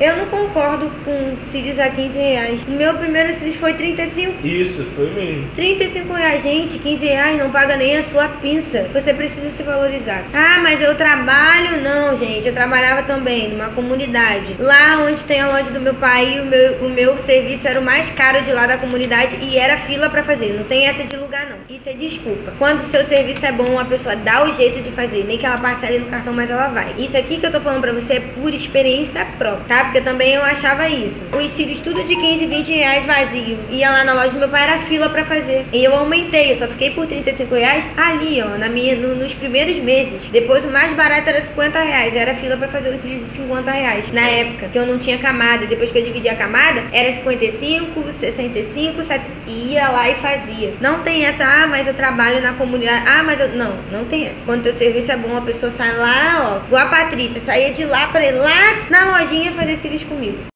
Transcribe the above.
Eu não concordo com cílios a 15 reais. O meu primeiro cílios foi 35. Isso, foi mesmo. 35 reais, gente, 15 reais não paga nem a sua pinça. Você precisa se valorizar. Ah, mas eu trabalho? Não, gente, eu trabalhava também numa comunidade. Lá onde tem a loja do meu pai, o meu, o meu serviço era o mais caro de lá da comunidade e era fila para fazer. Não tem essa de lugar, não. Isso é desculpa. Quando o seu serviço é bom, a pessoa dá o jeito de fazer. Nem que ela passe ali no cartão, mas ela vai. Isso aqui que eu tô falando pra você é por experiência própria, tá? Porque também eu achava isso. Os cílios tudo de 15, 20 reais vazio. Ia lá na loja do meu pai, era fila pra fazer. E eu aumentei, eu só fiquei por 35 reais ali, ó, na minha, no, nos primeiros meses. Depois o mais barato era 50 reais. Era fila pra fazer os cílios de 50 reais. Na época, que eu não tinha camada. Depois que eu dividi a camada, era 55, 65, 70. Ia lá e fazia. Não tem essa, ah, mas eu trabalho na comunidade. Ah, mas eu. Não, não tem essa. Quando teu serviço é bom, a pessoa sai lá, ó. Igual a Patrícia, saía de lá pra ir lá na lojinha fazer cílios comigo.